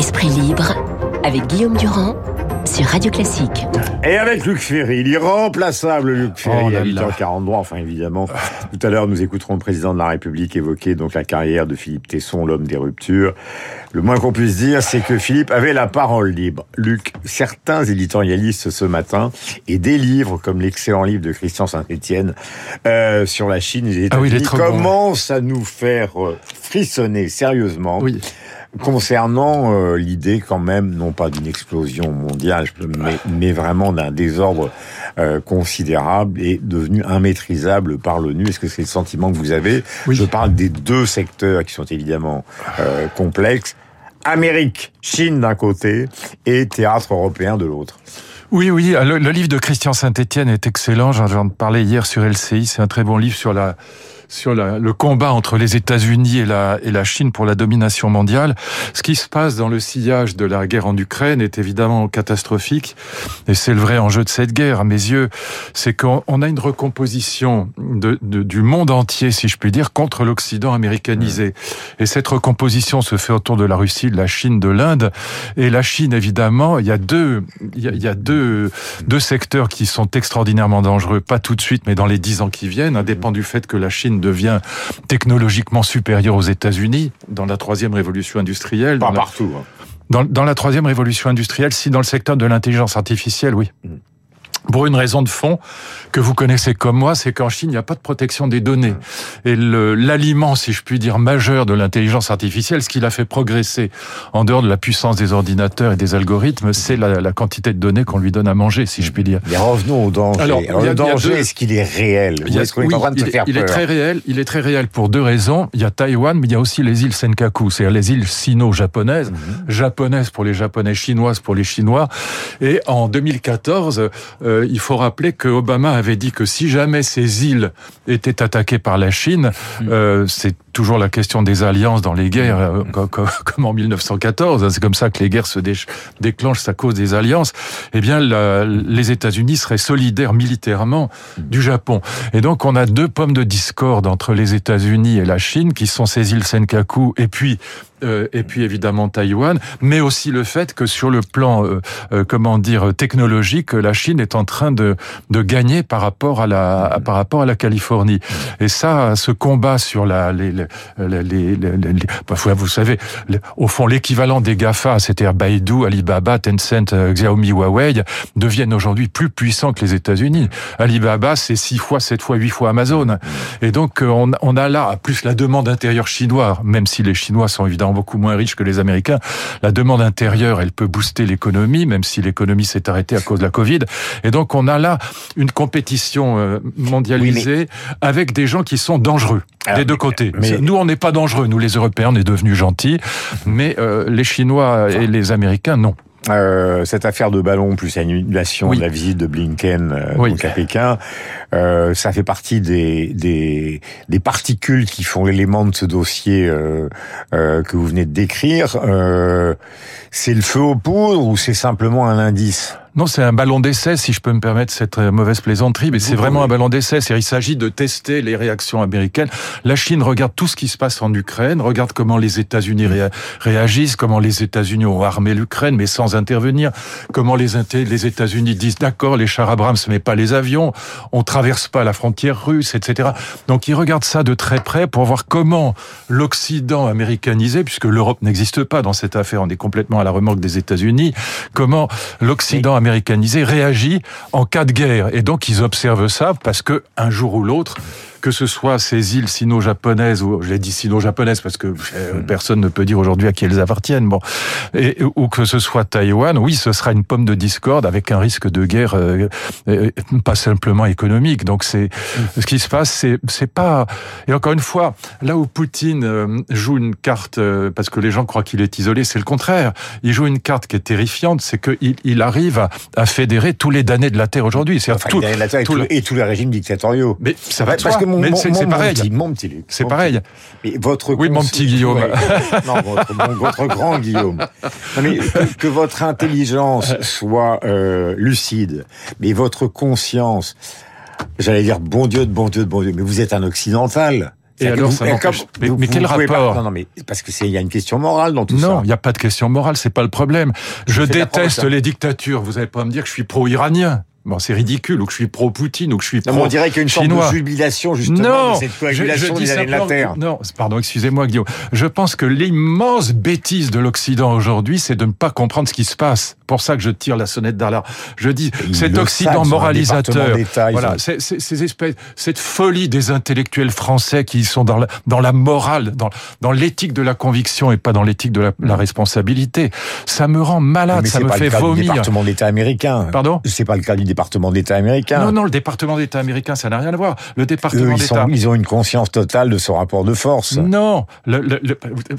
Esprit libre avec Guillaume Durand sur Radio Classique. Et avec Luc Ferry, l'irremplaçable Luc Ferry, Oh là à là. 8h43, enfin évidemment. Tout à l'heure, nous écouterons le président de la République évoquer donc la carrière de Philippe Tesson, l'homme des ruptures. Le moins qu'on puisse dire, c'est que Philippe avait la parole libre. Luc, certains éditorialistes ce matin, et des livres comme l'excellent livre de Christian Saint-Etienne euh, sur la Chine et les Ah oui, bon. commencent à nous faire euh, frissonner sérieusement Oui. Concernant euh, l'idée quand même, non pas d'une explosion mondiale, mais, mais vraiment d'un désordre euh, considérable et devenu immaîtrisable par l'ONU. Est-ce que c'est le sentiment que vous avez? Oui. Je parle des deux secteurs qui sont évidemment euh, complexes. Amérique, Chine d'un côté et théâtre européen de l'autre. Oui, oui, le, le livre de Christian Saint-Etienne est excellent. J'en j'en parlais hier sur LCI. C'est un très bon livre sur la sur le combat entre les États-Unis et la, Chine pour la domination mondiale. Ce qui se passe dans le sillage de la guerre en Ukraine est évidemment catastrophique. Et c'est le vrai enjeu de cette guerre, à mes yeux. C'est qu'on on a une recomposition du monde entier, si je puis dire, contre l'Occident américanisé. Et cette recomposition se fait autour de la Russie, de la Chine, de l'Inde. Et la Chine, évidemment, il y a deux, secteurs qui sont extraordinairement dangereux. Pas tout de suite, mais dans les dix ans qui viennent, indépend du fait que la Chine devient technologiquement supérieure aux États-Unis dans la troisième révolution industrielle. Pas dans la- partout. hein. dans, dans la troisième révolution industrielle, si dans le secteur de l'intelligence artificielle, oui. Mm. Pour une raison de fond que vous connaissez comme moi, c'est qu'en Chine, il n'y a pas de protection des données. Et l'aliment, si je puis dire, majeur de l'intelligence artificielle, ce qui l'a fait progresser en dehors de la puissance des ordinateurs et des algorithmes, c'est la, la quantité de données qu'on lui donne à manger, si je puis dire. Mais revenons au danger. Alors, a- le danger, deux- est-ce qu'il est réel? Il a- est en train de il, se faire il est très réel. Il est très réel pour deux raisons. Il y a Taïwan, mais il y a aussi les îles Senkaku, c'est-à-dire les îles sino-japonaises, japonaises pour les japonais, chinoises pour les chinois. Et en 2014, euh, il faut rappeler que Obama avait dit que si jamais ces îles étaient attaquées par la Chine, euh, c'est toujours la question des alliances dans les guerres, euh, co- co- comme en 1914. hein, C'est comme ça que les guerres se dé- déclenchent à cause des alliances. Eh bien, la- les États-Unis seraient solidaires militairement du Japon. Et donc, on a deux pommes de discorde entre les États-Unis et la Chine, qui sont ces îles Senkaku, et puis euh, et puis évidemment Taïwan, mais aussi le fait que sur le plan, euh, euh, comment dire, technologique, la Chine est en train de, de gagner par rapport à la, par rapport à la Californie. Et ça, ce combat sur la, les, les, les, les, les- les- parfois, vous savez, au fond, l'équivalent des GAFA, c'est-à-dire Baidu, Alibaba, Tencent, euh, Xiaomi, Huawei, deviennent aujourd'hui plus puissants que les États-Unis. Alibaba, c'est six fois, sept fois, huit fois Amazon. Et donc, euh, on, on a là, plus la demande intérieure chinoise, même si les Chinois sont évidemment beaucoup moins riches que les Américains, la demande intérieure, elle peut booster l'économie, même si l'économie s'est arrêtée à cause de la Covid. Et donc, on a là une compétition euh, mondialisée avec des gens qui sont dangereux Alors, des deux côtés. mais- Nous, on n'est pas dangereux. Nous, les Européens, on est devenus gentils, mais euh, les Chinois et les Américains, non. Euh, cette affaire de ballon plus annulation Oui. de la visite de Blinken euh, Oui. donc à Pékin, euh, ça fait partie des, des, des particules qui font l'élément de ce dossier euh, euh, que vous venez de décrire. Euh, c'est le feu aux poudres ou c'est simplement un indice? Non, c'est un ballon d'essai, si je peux me permettre cette euh, mauvaise plaisanterie, mais c'est vraiment un ballon d'essai. C'est- Il s'agit de tester les réactions américaines. La Chine regarde tout ce qui se passe en Ukraine, regarde comment les États-Unis réa- réagissent, comment les États-Unis ont armé l'Ukraine, mais sans intervenir, comment les, les États-Unis disent d'accord, les chars Abrams, mais pas les avions, on traverse pas la frontière russe, etc. Donc ils regardent ça de très près pour voir comment l'Occident américanisé, puisque l'Europe n'existe pas dans cette affaire, on est complètement à la remorque des États-Unis, comment l'Occident américanisé réagit en cas de guerre. Et donc ils observent ça parce que un jour ou l'autre, que ce soit ces îles sino-japonaises, ou je l'ai dit sino-japonaises parce que euh, personne ne peut dire aujourd'hui à qui elles appartiennent, bon, et, ou que ce soit Taïwan, oui, ce sera une pomme de discorde avec un risque de guerre euh, euh, pas simplement économique. Donc c'est ce qui se passe, c'est c'est pas. Et encore une fois, là où Poutine euh, joue une carte parce que les gens croient qu'il est isolé, c'est le contraire. Il joue une carte qui est terrifiante, c'est qu'il il arrive à, à fédérer tous les damnés de la terre aujourd'hui. C'est Enfin, tout, y a la terre et, tout tous le- les- et tous les régimes dictatoriaux. mais ça va de Parce que mon, c'est pareil. petit- mon petit Luc, C'est pareil. Mais votre Oui, mon petit Guillaume. Ouais. non, votre, mon- votre grand Guillaume. Non, mais que, que votre intelligence soit euh, lucide, mais votre conscience, j'allais dire bon Dieu de bon Dieu de bon Dieu, mais vous êtes un occidental. Et alors, ça. Mais, mais quel rapport Non, non, mais parce que c'est il y a une question morale dans tout non, ça. Non, il n'y a pas de question morale, c'est pas le problème. Je déteste les dictatures. Vous n'allez pas me dire que je suis pro-iranien. Bon, c'est ridicule, ou que je suis pro-Poutine, ou que je suis pro On dirait qu'il y a une sorte de jubilation, justement, non, de cette coagulation je, je des de la Terre. Non, pardon, excusez-moi, Guillaume. Je pense que l'immense bêtise de l'Occident aujourd'hui, c'est de ne pas comprendre ce qui se passe. pour ça que je tire la sonnette d'alarme. Je dis, cet Occident moralisateur, voilà, ces espèces, cette folie des intellectuels français qui sont dans la, dans la morale, dans, dans l'éthique de la conviction et pas dans l'éthique de la, la, responsabilité, ça me rend malade, ça me fait vomir. C'est le département d'État américain. Pardon? C'est pas le cas du département d'État américain. Non, non, le département d'État américain, ça n'a rien à voir. Le département d'État. Ils ont une conscience totale de ce rapport de force. Non, le,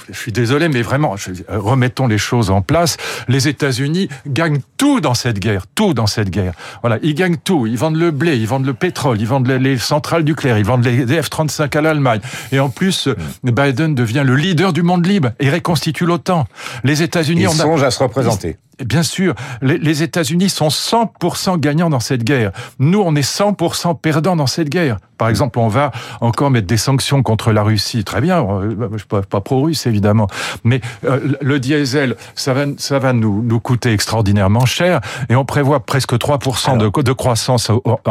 je suis désolé, mais vraiment, remettons les choses en place. Les États-Unis gagnent tout dans cette guerre, tout dans cette guerre. Voilà, ils gagnent tout. Ils vendent le blé, ils vendent le pétrole, ils vendent les, centrales nucléaires, ils vendent les F-35 à l'Allemagne. Et en plus, mm. Biden devient le leader du monde libre et reconstitue l'OTAN. Les États-Unis, on songe à se représenter. Bien sûr, les, États-Unis sont 100% gagnants dans cette guerre. Nous, on est 100% perdants dans cette guerre. Par exemple, on va encore mettre des sanctions contre la Russie. Très bien, euh, je suis pas, pas pro-russe évidemment, mais euh, le diesel, ça va, ça va nous, nous coûter extraordinairement cher, et on prévoit presque 3% de, de, croissance en,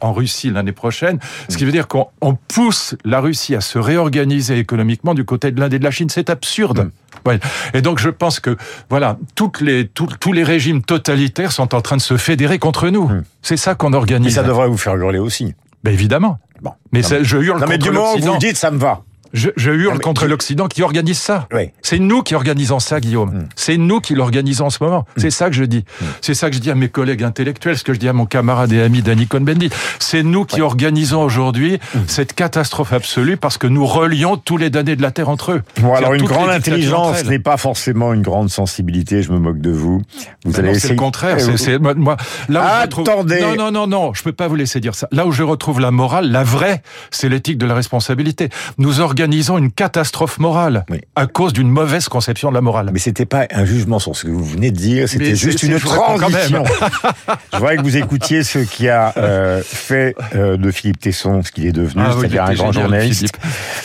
en, Russie l'année prochaine, ce qui veut dire qu'on pousse la Russie à se réorganiser économiquement du côté de l'Inde et de la Chine. C'est absurde. Mm. Ouais. Et donc je pense que voilà, toutes les, tous les régimes totalitaires sont en train de se fédérer contre nous. Hmm. C'est ça qu'on organise. Ça devrait vous faire hurler aussi. Ben évidemment. Bon. Mais je hurle non, mais du moment où vous dites, ça me va. Je, je hurle contre l'Occident qui organise ça. Oui. C'est nous qui organisons ça, Guillaume. Mm. C'est nous qui l'organisons en ce moment. Mm. C'est ça que je dis. Mm. C'est ça que je dis à mes collègues intellectuels, ce que je dis à mon camarade et ami Danny Cohn-Bendit. C'est nous qui organisons aujourd'hui cette catastrophe absolue parce que nous relions tous les damnés de la Terre entre eux. Bon, alors une grande intelligence n'est pas forcément une grande sensibilité. Je me moque de vous. Vous allez C'est le contraire. Eh, c'est moi, là Attendez. Non, non, non, non. Je peux pas vous laisser dire ça. Là où je retrouve la morale, la vraie, c'est l'éthique de la responsabilité. Nous organisons une catastrophe morale à cause d'une mauvaise conception de la morale. Mais c'était pas un jugement sur ce que vous venez de dire, c'était juste une transition. je voudrais que vous écoutiez ce qui a euh, fait euh, de Philippe Tesson ce qu'il est devenu, ah c'est-à-dire un grand journaliste.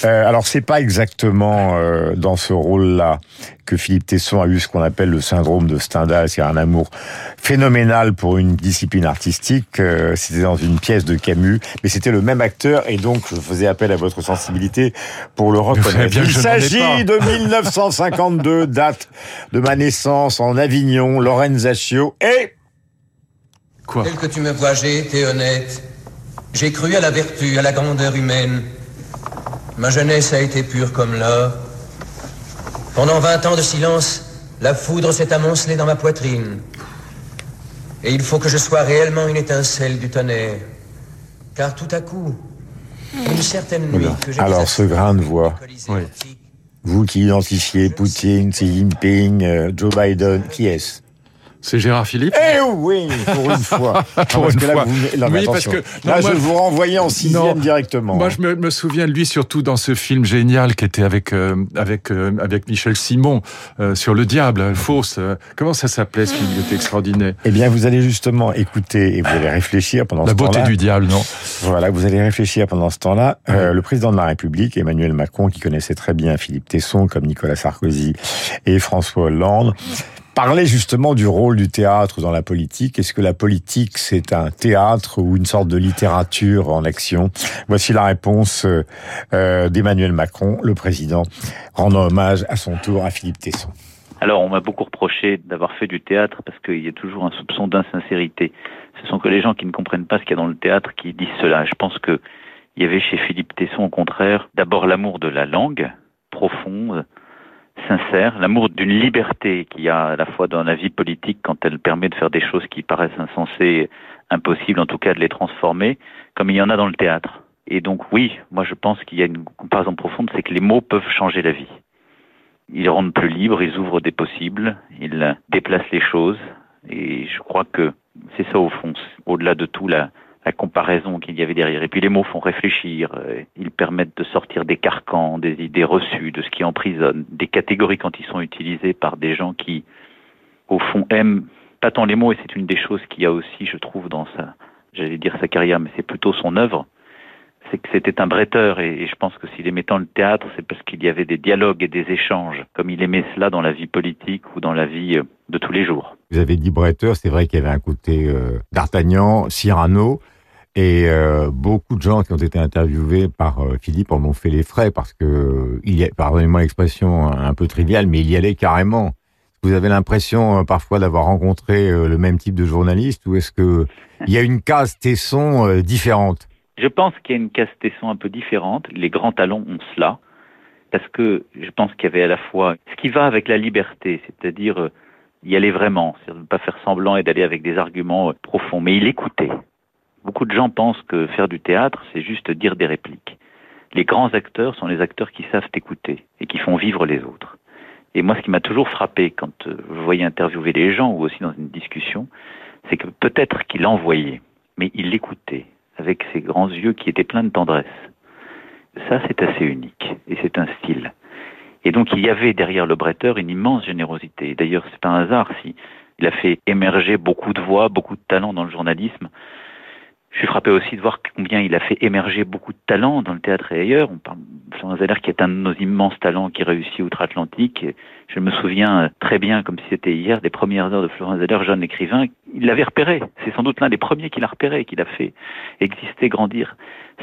Euh, alors c'est pas exactement euh, dans ce rôle-là que Philippe Tesson a eu ce qu'on appelle le syndrome de Stendhal, c'est un amour phénoménal pour une discipline artistique. Euh, c'était dans une pièce de Camus, mais c'était le même acteur et donc je faisais appel à votre sensibilité pour le reconnaître. Il s'agit de 1952, date de ma naissance en Avignon, Lorenzaccio et... Quoi? Tel que tu me vois, j'ai été honnête. J'ai cru à la vertu, à la grandeur humaine. Ma jeunesse a été pure comme l'or. Pendant vingt ans de silence, la foudre s'est amoncelée dans ma poitrine. Et il faut que je sois réellement une étincelle du tonnerre. Car tout à coup, une certaine nuit que j'ai... Alors, ce grain de voix, vous qui identifiez Poutine, Xi Jinping, euh, Joe Biden, qui est-ce? C'est Gérard Philippe Eh oui, pour une fois. pour une fois. oui, parce que là, je vous renvoyais en sixième directement. Moi, je me, souviens de lui surtout dans ce film génial qui était avec euh, avec euh, avec Michel Simon euh, sur le diable, fausse. comment ça s'appelait ce film Il était extraordinaire? Eh bien, vous allez justement écouter et vous allez réfléchir pendant ce temps-là. La beauté du diable, non? Voilà, vous allez réfléchir pendant ce temps-là. le président de la République, Emmanuel Macron, qui connaissait très bien Philippe Tesson, comme Nicolas Sarkozy et François Hollande, Parler justement du rôle du théâtre dans la politique. Est-ce que la politique, c'est un théâtre ou une sorte de littérature en action? Voici la réponse euh, euh, d'Emmanuel Macron, le président, rendant hommage à son tour à Philippe Tesson. Alors, on m'a beaucoup reproché d'avoir fait du théâtre parce qu'il y a toujours un soupçon d'insincérité. Ce sont que les gens qui ne comprennent pas ce qu'il y a dans le théâtre qui disent cela. Je pense que il y avait chez Philippe Tesson, au contraire, d'abord l'amour de la langue profonde, sincère, l'amour d'une liberté qu'il y a à la fois dans la vie politique quand elle permet de faire des choses qui paraissent insensées, impossibles en tout cas de les transformer, comme il y en a dans le théâtre. Et donc oui, moi je pense qu'il y a une comparaison profonde, c'est que les mots peuvent changer la vie. Ils rendent plus libres, ils ouvrent des possibles, ils déplacent les choses, et je crois que c'est ça au fond, au-delà de tout la, la comparaison qu'il y avait derrière. Et puis les mots font réfléchir, euh, ils permettent de sortir des carcans, des idées reçues, de ce qui emprisonne, des catégories quand ils sont utilisés par des gens qui, au fond, aiment pas tant les mots, et c'est une des choses qu'il y a aussi, je trouve, dans sa, j'allais dire sa carrière, mais c'est plutôt son œuvre, c'est que c'était un bretteur et, je pense que s'il aimait tant le théâtre, c'est parce qu'il y avait des dialogues et des échanges, comme il aimait cela dans la vie politique ou dans la vie euh, de tous les jours. Vous avez dit bretteur, c'est vrai qu'il y avait un côté euh, d'Artagnan, Cyrano, et euh, beaucoup de gens qui ont été interviewés par Philippe en ont fait les frais parce que, il y a, pardonnez-moi l'expression un peu triviale, mais il y allait carrément. Vous avez l'impression parfois d'avoir rencontré le même type de journaliste ou est-ce que il y a une case Tesson différente? Je pense qu'il y a une casse-tesson un peu différente. Les grands talents ont cela, parce que je pense qu'il y avait à la fois ce qui va avec la liberté, c'est-à-dire euh, y aller vraiment, c'est-à-dire ne pas faire semblant et d'aller avec des arguments euh, profonds, mais il écoutait. Beaucoup de gens pensent que faire du théâtre, c'est juste dire des répliques. Les grands acteurs sont les acteurs qui savent écouter et qui font vivre les autres. Et moi, ce qui m'a toujours frappé quand euh, je voyais interviewer les gens ou aussi dans une discussion, c'est que peut-être qu'il envoyait, mais il l'écoutait avec ses grands yeux qui étaient pleins de tendresse. Ça, c'est assez unique, et c'est un style. Et donc, il y avait derrière le bretteur une immense générosité. D'ailleurs, c'est pas un hasard si il a fait émerger beaucoup de voix, beaucoup de talents dans le journalisme. Je suis frappé aussi de voir combien il a fait émerger beaucoup de talents dans le théâtre et ailleurs. On parle de Florent Zeller qui est un de nos immenses talents qui réussit outre-Atlantique. Je me souviens très bien, comme si c'était hier, des premières heures de Florent Zeller, jeune écrivain. Il l'avait repéré. C'est sans doute l'un des premiers qu'il a repéré, qu'il a fait exister, grandir.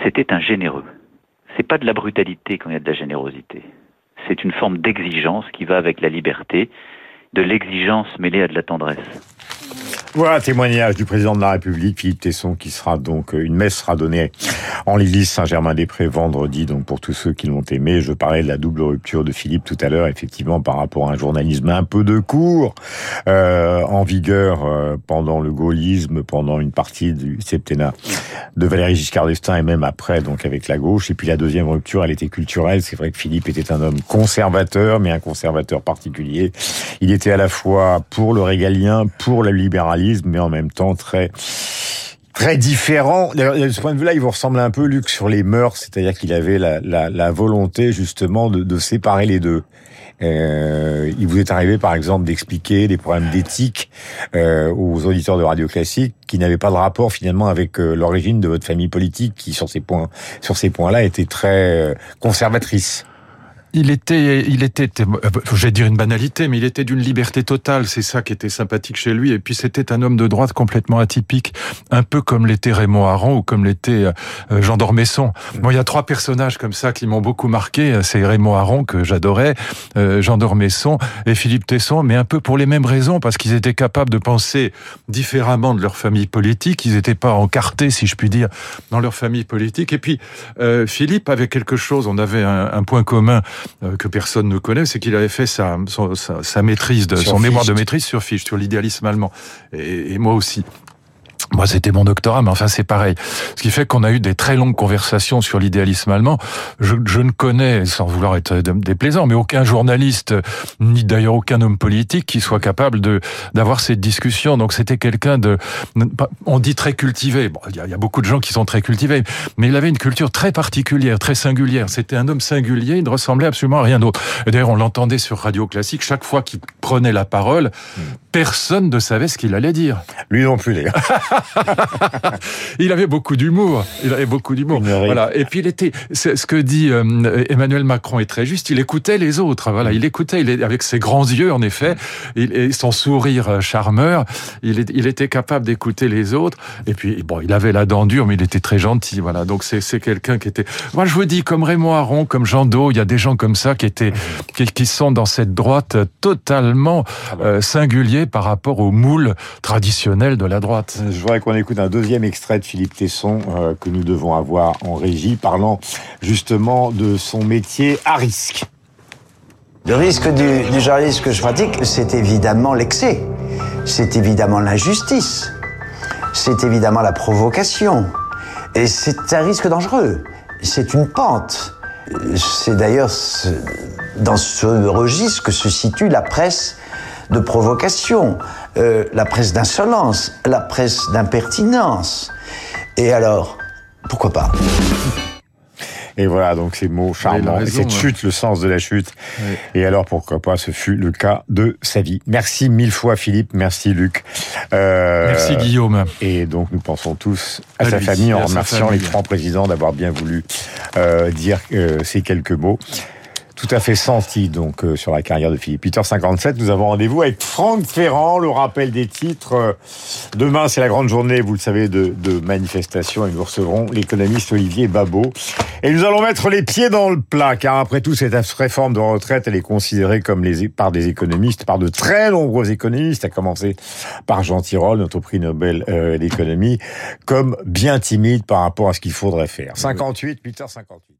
C'était un généreux. C'est pas de la brutalité quand il y a de la générosité. C'est une forme d'exigence qui va avec la liberté, de l'exigence mêlée à de la tendresse. Voilà témoignage du président de la République, Philippe Tesson, qui sera donc, une messe sera donnée en l'église Saint-Germain-des-Prés vendredi, donc pour tous ceux qui l'ont aimé. Je parlais de la double rupture de Philippe tout à l'heure, effectivement, par rapport à un journalisme un peu de cours, euh, en vigueur euh, pendant le gaullisme, pendant une partie du septennat de Valéry Giscard d'Estaing et même après, donc avec la gauche. Et puis la deuxième rupture, elle était culturelle. C'est vrai que Philippe était un homme conservateur, mais un conservateur particulier. Il était à la fois pour le régalien, pour le libéralisme, mais en même temps très très différent. De ce point de vue-là, il vous ressemble un peu, Luc, sur les mœurs, c'est-à-dire qu'il avait la, la, volonté justement de, de, séparer les deux. Euh, il vous est arrivé, par exemple, d'expliquer des problèmes d'éthique euh, aux auditeurs de radio classique qui n'avaient pas de rapport finalement avec euh, l'origine de votre famille politique, qui sur ces points, sur ces points-là, était très conservatrice il était, il était, euh, j'allais dire une banalité, mais il était d'une liberté totale. C'est ça qui était sympathique chez lui. Et puis c'était un homme de droite complètement atypique, un peu comme l'était Raymond Aron ou comme l'était euh, Jean d'Ormesson. Moi, il y a trois personnages comme ça qui m'ont beaucoup marqué. C'est Raymond Aron que j'adorais, euh, Jean d'Ormesson et Philippe Tesson, mais un peu pour les mêmes raisons, parce qu'ils étaient capables de penser différemment de leur famille politique. Ils n'étaient pas encartés, si je puis dire, dans leur famille politique. Et puis Philippe avait quelque chose. On avait un, un point commun euh, que personne ne connaît, c'est qu'il avait fait sa, sa, sa maîtrise, de, son mémoire de maîtrise sur Fichte, sur l'idéalisme allemand. et, et moi aussi. Moi, c'était mon doctorat, mais enfin, c'est pareil. Ce qui fait qu'on a eu des très longues conversations sur l'idéalisme allemand. Je, je, ne connais, sans vouloir être déplaisant, mais aucun journaliste, ni d'ailleurs aucun homme politique qui soit capable de d'avoir cette discussion. Donc, c'était quelqu'un de, on dit très cultivé. Bon, il y, a, beaucoup de gens qui sont très cultivés, mais il avait une culture très particulière, très singulière. C'était un homme singulier. Il ne ressemblait absolument à rien d'autre. Et d'ailleurs, on l'entendait sur Radio Classique chaque fois qu'il prenait la parole. Hmm. Personne ne savait ce qu'il allait dire. Lui non plus, d'ailleurs. il avait beaucoup d'humour. Il avait beaucoup d'humour. Voilà. Et puis il était, ce que dit euh, Emmanuel Macron est très juste. Il écoutait les autres. Voilà. Il écoutait. Il avec ses grands yeux, en effet, et son sourire euh, charmeur. Il, il était capable d'écouter les autres. Et puis bon, il avait la dent dure, mais il était très gentil. Voilà. Donc c'est quelqu'un qui était. Moi, je vous dis, comme Raymond Aron, comme Jean Do, il y a des gens comme ça qui étaient, qui, sont dans cette droite totalement ah euh, singulier par rapport au moule traditionnel de la droite. Je voudrais qu'on écoute un deuxième extrait de Philippe Tesson euh, que nous devons avoir en régie, parlant justement de son métier à risque. Le risque du, du journalisme que je pratique, c'est évidemment l'excès, c'est évidemment l'injustice, c'est évidemment la provocation, et c'est un risque dangereux, c'est une pente. C'est d'ailleurs dans ce registre que se situe la presse de provocation, euh, la presse d'insolence, la presse d'impertinence. Et alors, pourquoi pas? Et voilà, donc ces mots charmants, raison, et cette ouais. chute, le sens de la chute. Et alors, pourquoi pas, ce fut le cas de sa vie. Merci mille fois, Philippe. Merci, Luc. Euh, Merci Guillaume. Et donc, nous pensons tous à, À sa lui famille en remerciant famille. les trois présidents d'avoir bien voulu euh, dire euh, ces quelques mots. Tout à fait senti donc euh, sur la carrière de Philippe. 8h57, nous avons rendez-vous avec Franck Ferrand, le rappel des titres. Euh, Demain, c'est la grande journée, vous le savez, de, de manifestation et nous recevrons l'économiste Olivier Babot. Et nous allons mettre les pieds dans le plat, car après tout, cette réforme de retraite, elle est considérée comme les, par des économistes, par de très nombreux économistes, à commencer par Jean Tirole, notre prix Nobel euh, d'économie, comme bien timide par rapport à ce qu'il faudrait faire. 58, 8h58.